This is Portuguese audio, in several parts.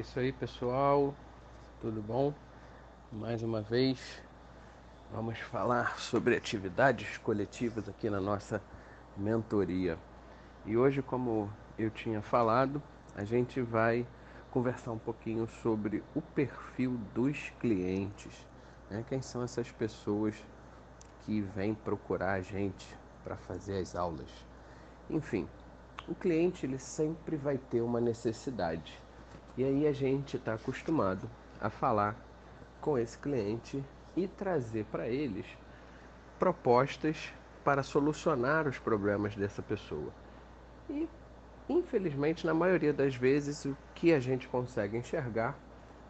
isso aí, pessoal. Tudo bom? Mais uma vez, vamos falar sobre atividades coletivas aqui na nossa mentoria. E hoje, como eu tinha falado, a gente vai conversar um pouquinho sobre o perfil dos clientes. Né? Quem são essas pessoas que vêm procurar a gente para fazer as aulas? Enfim, o cliente ele sempre vai ter uma necessidade e aí a gente está acostumado a falar com esse cliente e trazer para eles propostas para solucionar os problemas dessa pessoa. E infelizmente, na maioria das vezes, o que a gente consegue enxergar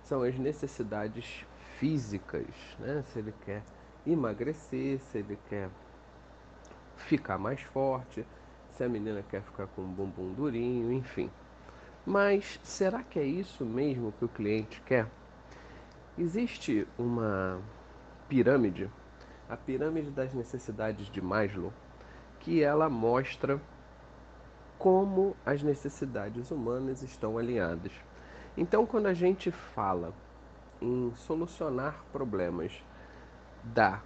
são as necessidades físicas, né? Se ele quer emagrecer, se ele quer ficar mais forte, se a menina quer ficar com um bumbum durinho, enfim. Mas será que é isso mesmo que o cliente quer? Existe uma pirâmide, a pirâmide das necessidades de Maslow, que ela mostra como as necessidades humanas estão alinhadas. Então, quando a gente fala em solucionar problemas da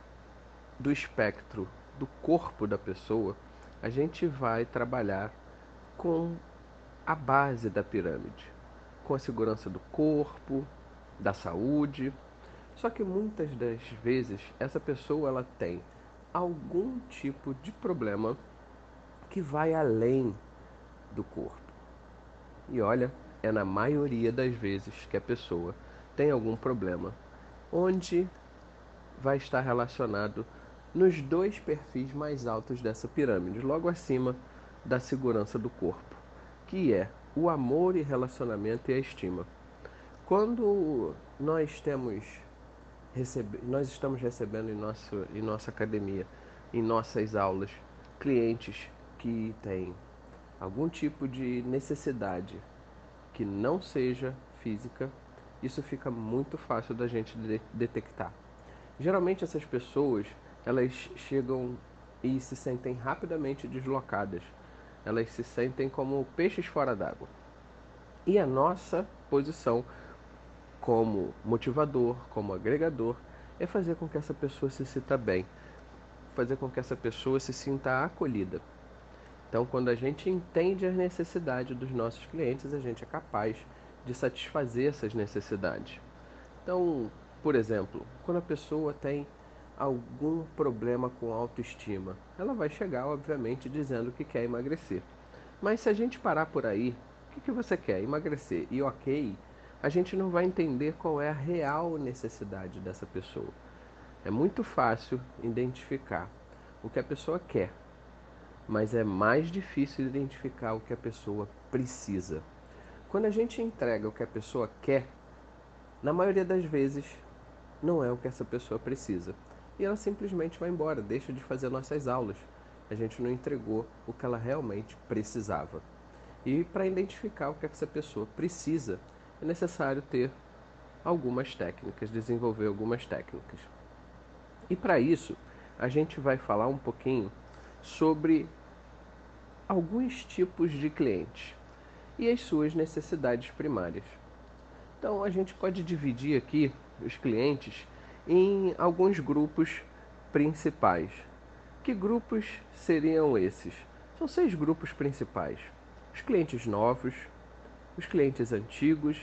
do espectro do corpo da pessoa, a gente vai trabalhar com a base da pirâmide, com a segurança do corpo, da saúde. Só que muitas das vezes essa pessoa ela tem algum tipo de problema que vai além do corpo. E olha, é na maioria das vezes que a pessoa tem algum problema onde vai estar relacionado nos dois perfis mais altos dessa pirâmide, logo acima da segurança do corpo que é o amor e relacionamento e a estima. Quando nós temos recebe, nós estamos recebendo em, nosso, em nossa academia, em nossas aulas, clientes que têm algum tipo de necessidade que não seja física, isso fica muito fácil da gente de detectar. Geralmente essas pessoas, elas chegam e se sentem rapidamente deslocadas elas se sentem como peixes fora d'água. E a nossa posição como motivador, como agregador, é fazer com que essa pessoa se sinta bem, fazer com que essa pessoa se sinta acolhida. Então, quando a gente entende as necessidades dos nossos clientes, a gente é capaz de satisfazer essas necessidades. Então, por exemplo, quando a pessoa tem algum problema com autoestima. Ela vai chegar, obviamente, dizendo que quer emagrecer. Mas se a gente parar por aí, o que, que você quer? Emagrecer. E ok, a gente não vai entender qual é a real necessidade dessa pessoa. É muito fácil identificar o que a pessoa quer, mas é mais difícil identificar o que a pessoa precisa. Quando a gente entrega o que a pessoa quer, na maioria das vezes não é o que essa pessoa precisa e ela simplesmente vai embora, deixa de fazer nossas aulas. A gente não entregou o que ela realmente precisava. E para identificar o que essa pessoa precisa, é necessário ter algumas técnicas, desenvolver algumas técnicas. E para isso, a gente vai falar um pouquinho sobre alguns tipos de clientes e as suas necessidades primárias. Então, a gente pode dividir aqui os clientes em alguns grupos principais. Que grupos seriam esses? São seis grupos principais: os clientes novos, os clientes antigos,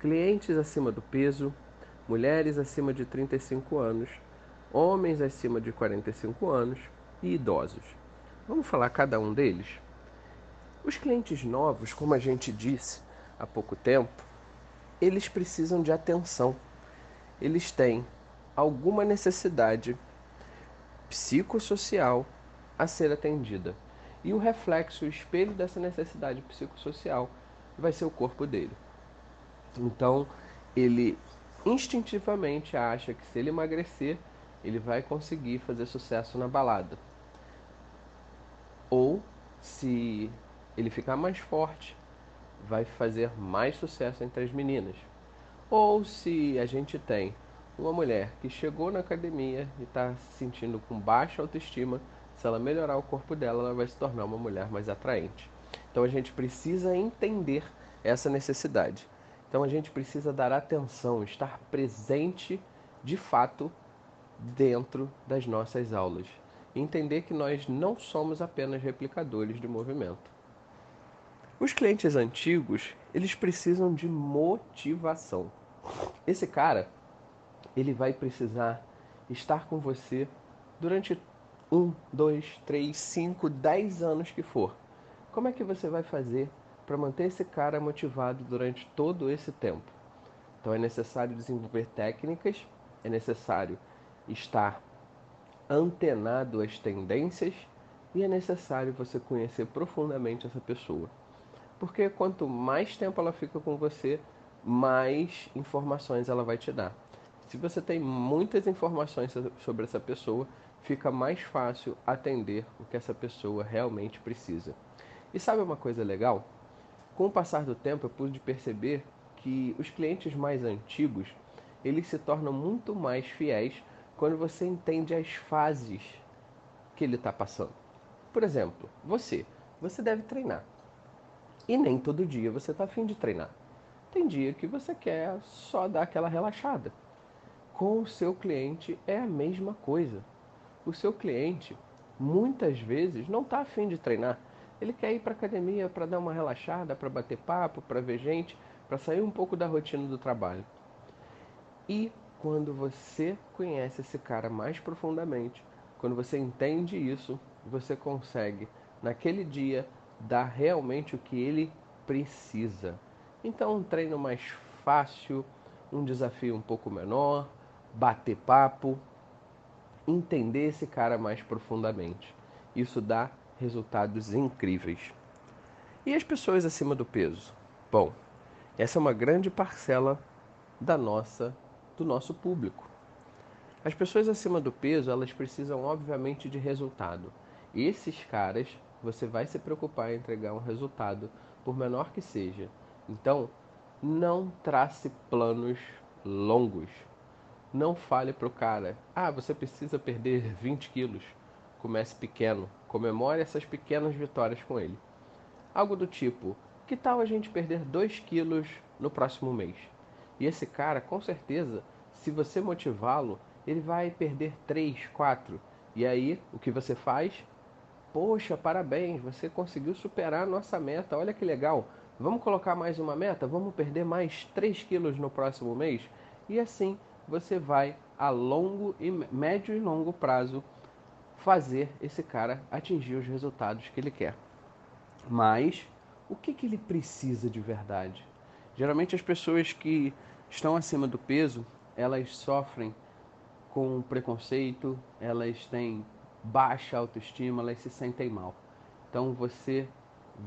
clientes acima do peso, mulheres acima de 35 anos, homens acima de 45 anos e idosos. Vamos falar cada um deles? Os clientes novos, como a gente disse há pouco tempo, eles precisam de atenção. Eles têm alguma necessidade psicossocial a ser atendida. E o reflexo, o espelho dessa necessidade psicossocial vai ser o corpo dele. Então, ele instintivamente acha que se ele emagrecer, ele vai conseguir fazer sucesso na balada. Ou, se ele ficar mais forte, vai fazer mais sucesso entre as meninas. Ou se a gente tem uma mulher que chegou na academia e está se sentindo com baixa autoestima, se ela melhorar o corpo dela, ela vai se tornar uma mulher mais atraente. Então a gente precisa entender essa necessidade. Então a gente precisa dar atenção, estar presente de fato dentro das nossas aulas. Entender que nós não somos apenas replicadores de movimento. Os clientes antigos, eles precisam de motivação. Esse cara, ele vai precisar estar com você durante um, dois, três, cinco, dez anos que for. Como é que você vai fazer para manter esse cara motivado durante todo esse tempo. Então é necessário desenvolver técnicas, é necessário estar antenado às tendências e é necessário você conhecer profundamente essa pessoa. Porque quanto mais tempo ela fica com você, mais informações ela vai te dar. Se você tem muitas informações sobre essa pessoa, fica mais fácil atender o que essa pessoa realmente precisa. E sabe uma coisa legal? Com o passar do tempo, eu pude perceber que os clientes mais antigos, eles se tornam muito mais fiéis quando você entende as fases que ele está passando. Por exemplo, você, você deve treinar. E nem todo dia você está afim de treinar. Tem dia que você quer só dar aquela relaxada. Com o seu cliente é a mesma coisa. O seu cliente muitas vezes não está afim de treinar ele quer ir para academia para dar uma relaxada, para bater papo, para ver gente, para sair um pouco da rotina do trabalho. E quando você conhece esse cara mais profundamente, quando você entende isso, você consegue naquele dia dar realmente o que ele precisa. Então, um treino mais fácil, um desafio um pouco menor, bater papo, entender esse cara mais profundamente. Isso dá resultados incríveis. E as pessoas acima do peso? Bom, essa é uma grande parcela da nossa do nosso público. As pessoas acima do peso, elas precisam obviamente de resultado. E esses caras, você vai se preocupar em entregar um resultado, por menor que seja. Então, não trace planos longos. Não fale para o cara, ah, você precisa perder 20 quilos. Comece pequeno, comemore essas pequenas vitórias com ele. Algo do tipo: que tal a gente perder 2 quilos no próximo mês? E esse cara, com certeza, se você motivá-lo, ele vai perder 3, 4. E aí, o que você faz? Poxa, parabéns, você conseguiu superar a nossa meta, olha que legal. Vamos colocar mais uma meta? Vamos perder mais 3 quilos no próximo mês? E assim você vai a longo e médio e longo prazo fazer esse cara atingir os resultados que ele quer. Mas o que, que ele precisa de verdade? Geralmente as pessoas que estão acima do peso, elas sofrem com preconceito, elas têm baixa autoestima, elas se sentem mal. Então você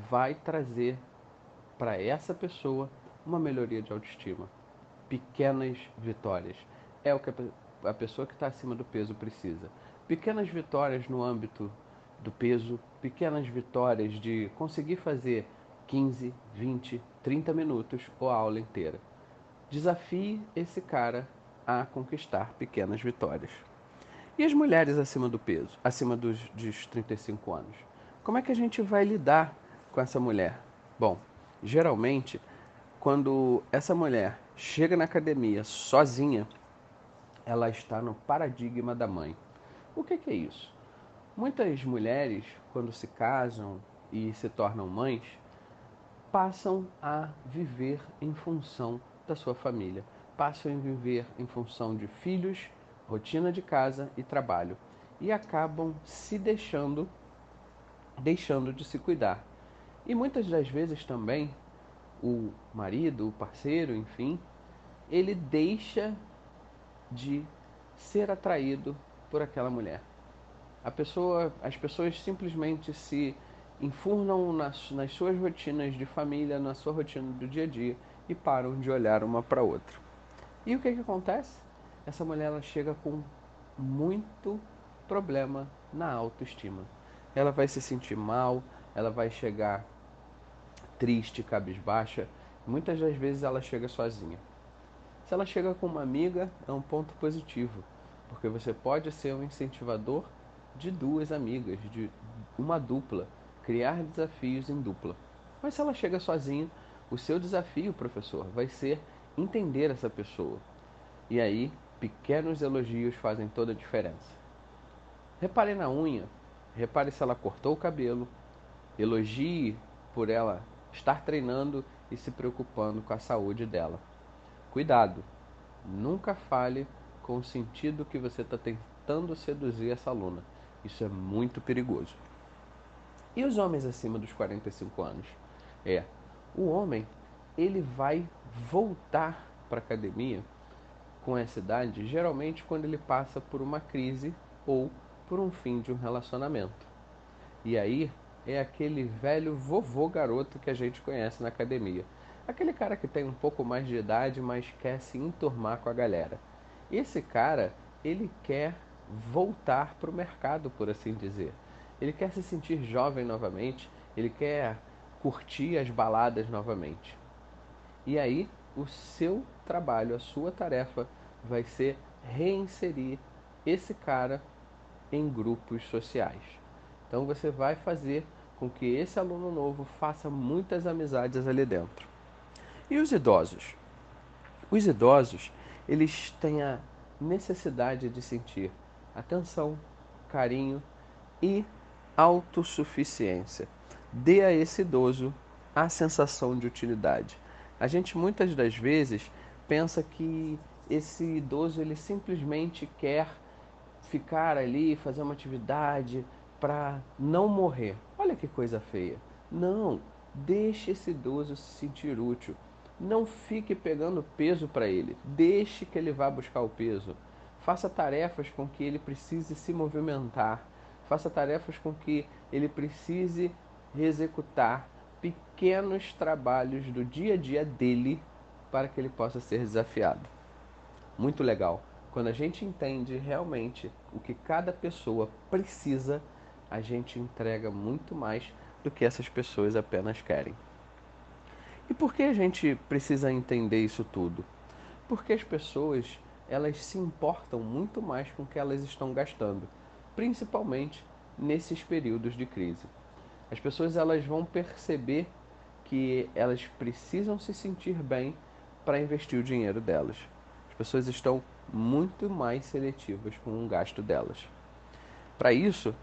vai trazer para essa pessoa uma melhoria de autoestima. Pequenas vitórias. É o que a pessoa que está acima do peso precisa pequenas vitórias no âmbito do peso, pequenas vitórias de conseguir fazer 15, 20, 30 minutos ou a aula inteira. Desafie esse cara a conquistar pequenas vitórias. E as mulheres acima do peso, acima dos, dos 35 anos? Como é que a gente vai lidar com essa mulher? Bom, geralmente, quando essa mulher chega na academia sozinha, ela está no paradigma da mãe. O que, que é isso? Muitas mulheres, quando se casam e se tornam mães, passam a viver em função da sua família, passam a viver em função de filhos, rotina de casa e trabalho e acabam se deixando deixando de se cuidar. E muitas das vezes também o marido, o parceiro, enfim, ele deixa de ser atraído por aquela mulher. A pessoa, as pessoas simplesmente se enfurnam nas, nas suas rotinas de família, na sua rotina do dia a dia e param de olhar uma para outra. E o que, que acontece? Essa mulher ela chega com muito problema na autoestima. Ela vai se sentir mal, ela vai chegar triste, cabisbaixa. Muitas das vezes ela chega sozinha. Se ela chega com uma amiga, é um ponto positivo porque você pode ser um incentivador de duas amigas, de uma dupla, criar desafios em dupla. Mas se ela chega sozinha, O seu desafio, professor, vai ser entender essa pessoa. E aí, pequenos elogios fazem toda a diferença. Repare na unha, repare se ela cortou o cabelo, elogie por ela estar treinando e se preocupando com a saúde dela. Cuidado, nunca fale com o sentido que você está tentando seduzir essa aluna. Isso é muito perigoso. E os homens acima dos 45 anos? É, o homem ele vai voltar para a academia com essa idade, geralmente quando ele passa por uma crise ou por um fim de um relacionamento. E aí é aquele velho vovô garoto que a gente conhece na academia. Aquele cara que tem um pouco mais de idade, mas quer se enturmar com a galera. Esse cara, ele quer voltar para o mercado, por assim dizer. Ele quer se sentir jovem novamente, ele quer curtir as baladas novamente. E aí, o seu trabalho, a sua tarefa vai ser reinserir esse cara em grupos sociais. Então você vai fazer com que esse aluno novo faça muitas amizades ali dentro. E os idosos? Os idosos, eles têm a necessidade de sentir atenção, carinho e autossuficiência. Dê a esse idoso a sensação de utilidade. A gente muitas das vezes pensa que esse idoso ele simplesmente quer ficar ali, fazer uma atividade, para não morrer. Olha que coisa feia. Não, deixe esse idoso se sentir útil. Não fique pegando peso para ele. Deixe que ele vá buscar o peso. Faça tarefas com que ele precise se movimentar. Faça tarefas com que ele precise executar pequenos trabalhos do dia a dia dele para que ele possa ser desafiado. Muito legal. Quando a gente entende realmente o que cada pessoa precisa a gente entrega muito mais do que essas pessoas apenas querem. E por que a gente precisa entender isso tudo? Porque as pessoas elas se importam muito mais com o que elas estão gastando, principalmente nesses períodos de crise. As pessoas elas vão perceber que elas precisam se sentir bem para investir o dinheiro delas. As pessoas estão muito mais seletivas com o gasto delas. Para isso,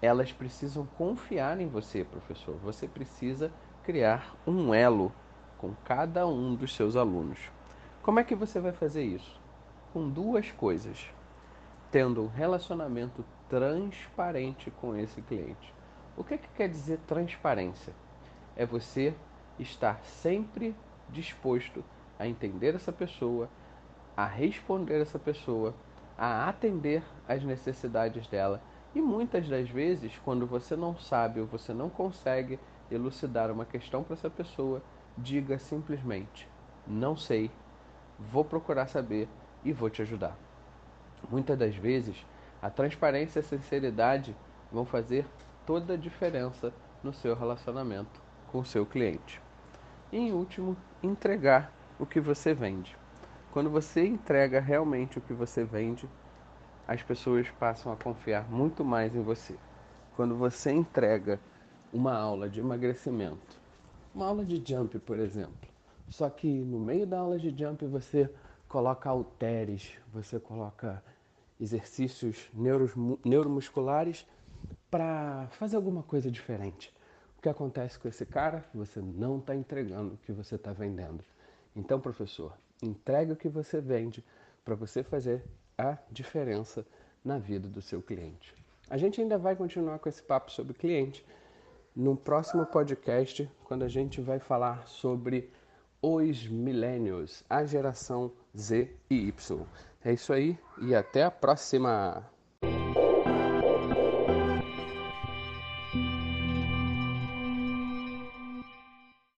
elas precisam confiar em você, professor. Você precisa criar um elo com cada um dos seus alunos. Como é que você vai fazer isso? Com duas coisas: tendo um relacionamento transparente com esse cliente. O que, é que quer dizer transparência? É você estar sempre disposto a entender essa pessoa, a responder essa pessoa, a atender às necessidades dela e muitas das vezes, quando você não sabe ou você não consegue elucidar uma questão para essa pessoa, diga simplesmente: não sei, vou procurar saber e vou te ajudar. Muitas das vezes, a transparência e a sinceridade vão fazer toda a diferença no seu relacionamento com o seu cliente. E em último, entregar o que você vende. Quando você entrega realmente o que você vende, as pessoas passam a confiar muito mais em você. Quando você entrega uma aula de emagrecimento, uma aula de jump, por exemplo, só que no meio da aula de jump você coloca halteres, você coloca exercícios neuromusculares para fazer alguma coisa diferente. O que acontece com esse cara? Você não está entregando o que você está vendendo. Então, professor, entregue o que você vende para você fazer a diferença na vida do seu cliente. A gente ainda vai continuar com esse papo sobre cliente no próximo podcast, quando a gente vai falar sobre os millennials, a geração Z e Y. É isso aí e até a próxima!